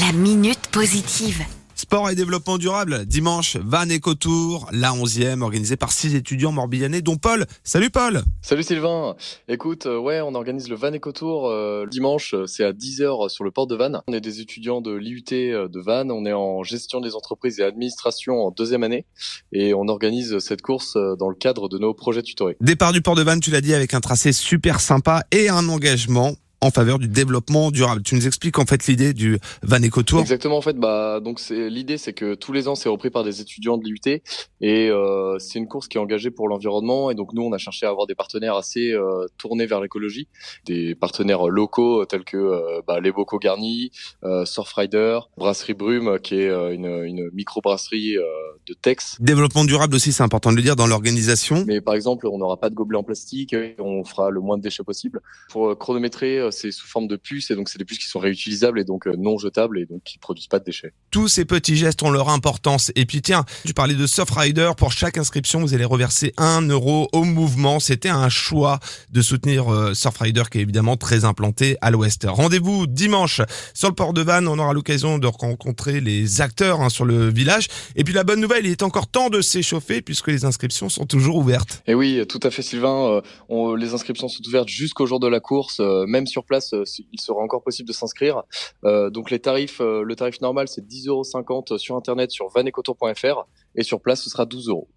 La minute positive. Sport et développement durable, dimanche, Van Eco Tour, la 11e, organisée par six étudiants morbihanais, dont Paul. Salut Paul Salut Sylvain Écoute, euh, ouais, on organise le Van Eco Tour euh, dimanche, euh, c'est à 10h sur le port de Vannes. On est des étudiants de l'IUT de Vannes, on est en gestion des entreprises et administration en deuxième année, et on organise cette course dans le cadre de nos projets tutorés. Départ du port de Vannes, tu l'as dit, avec un tracé super sympa et un engagement en faveur du développement durable. Tu nous expliques en fait l'idée du Van Eco Tour Exactement en fait bah donc c'est l'idée c'est que tous les ans c'est repris par des étudiants de l'IUT et euh, c'est une course qui est engagée pour l'environnement et donc nous on a cherché à avoir des partenaires assez euh, tournés vers l'écologie, des partenaires locaux tels que euh, bah, les Bocaux Garnis, euh, Surfrider, Brasserie Brume qui est euh, une, une micro brasserie euh, de Tex. Développement durable aussi c'est important de le dire dans l'organisation. Mais par exemple on n'aura pas de gobelets en plastique, on fera le moins de déchets possible. Pour chronométrer c'est sous forme de puces et donc c'est des puces qui sont réutilisables et donc non jetables et donc qui produisent pas de déchets. Tous ces petits gestes ont leur importance. Et puis tiens, tu parlais de Softrider. Pour chaque inscription, vous allez reverser un euro au mouvement. C'était un choix de soutenir euh, Surfrider qui est évidemment très implanté à l'ouest. Rendez-vous dimanche sur le port de Vannes. On aura l'occasion de rencontrer les acteurs hein, sur le village. Et puis la bonne nouvelle, il est encore temps de s'échauffer puisque les inscriptions sont toujours ouvertes. Et oui, tout à fait Sylvain. Euh, les inscriptions sont ouvertes jusqu'au jour de la course, euh, même sur place, il sera encore possible de s'inscrire. donc les tarifs, le tarif normal c'est 10,50 euros sur internet sur vanecotour.fr et sur place ce sera 12 euros.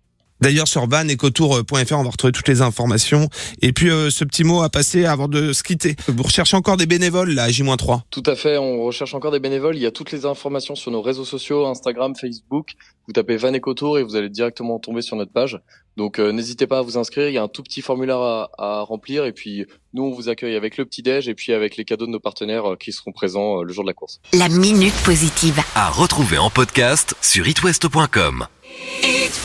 D'ailleurs, sur vanecotour.fr, on va retrouver toutes les informations. Et puis, euh, ce petit mot à passer avant de se quitter. Vous recherchez encore des bénévoles, là, à J-3? Tout à fait, on recherche encore des bénévoles. Il y a toutes les informations sur nos réseaux sociaux, Instagram, Facebook. Vous tapez Vanecotour et vous allez directement tomber sur notre page. Donc, euh, n'hésitez pas à vous inscrire. Il y a un tout petit formulaire à, à, remplir. Et puis, nous, on vous accueille avec le petit-déj et puis avec les cadeaux de nos partenaires euh, qui seront présents le jour de la course. La minute positive. À retrouver en podcast sur itwest.com.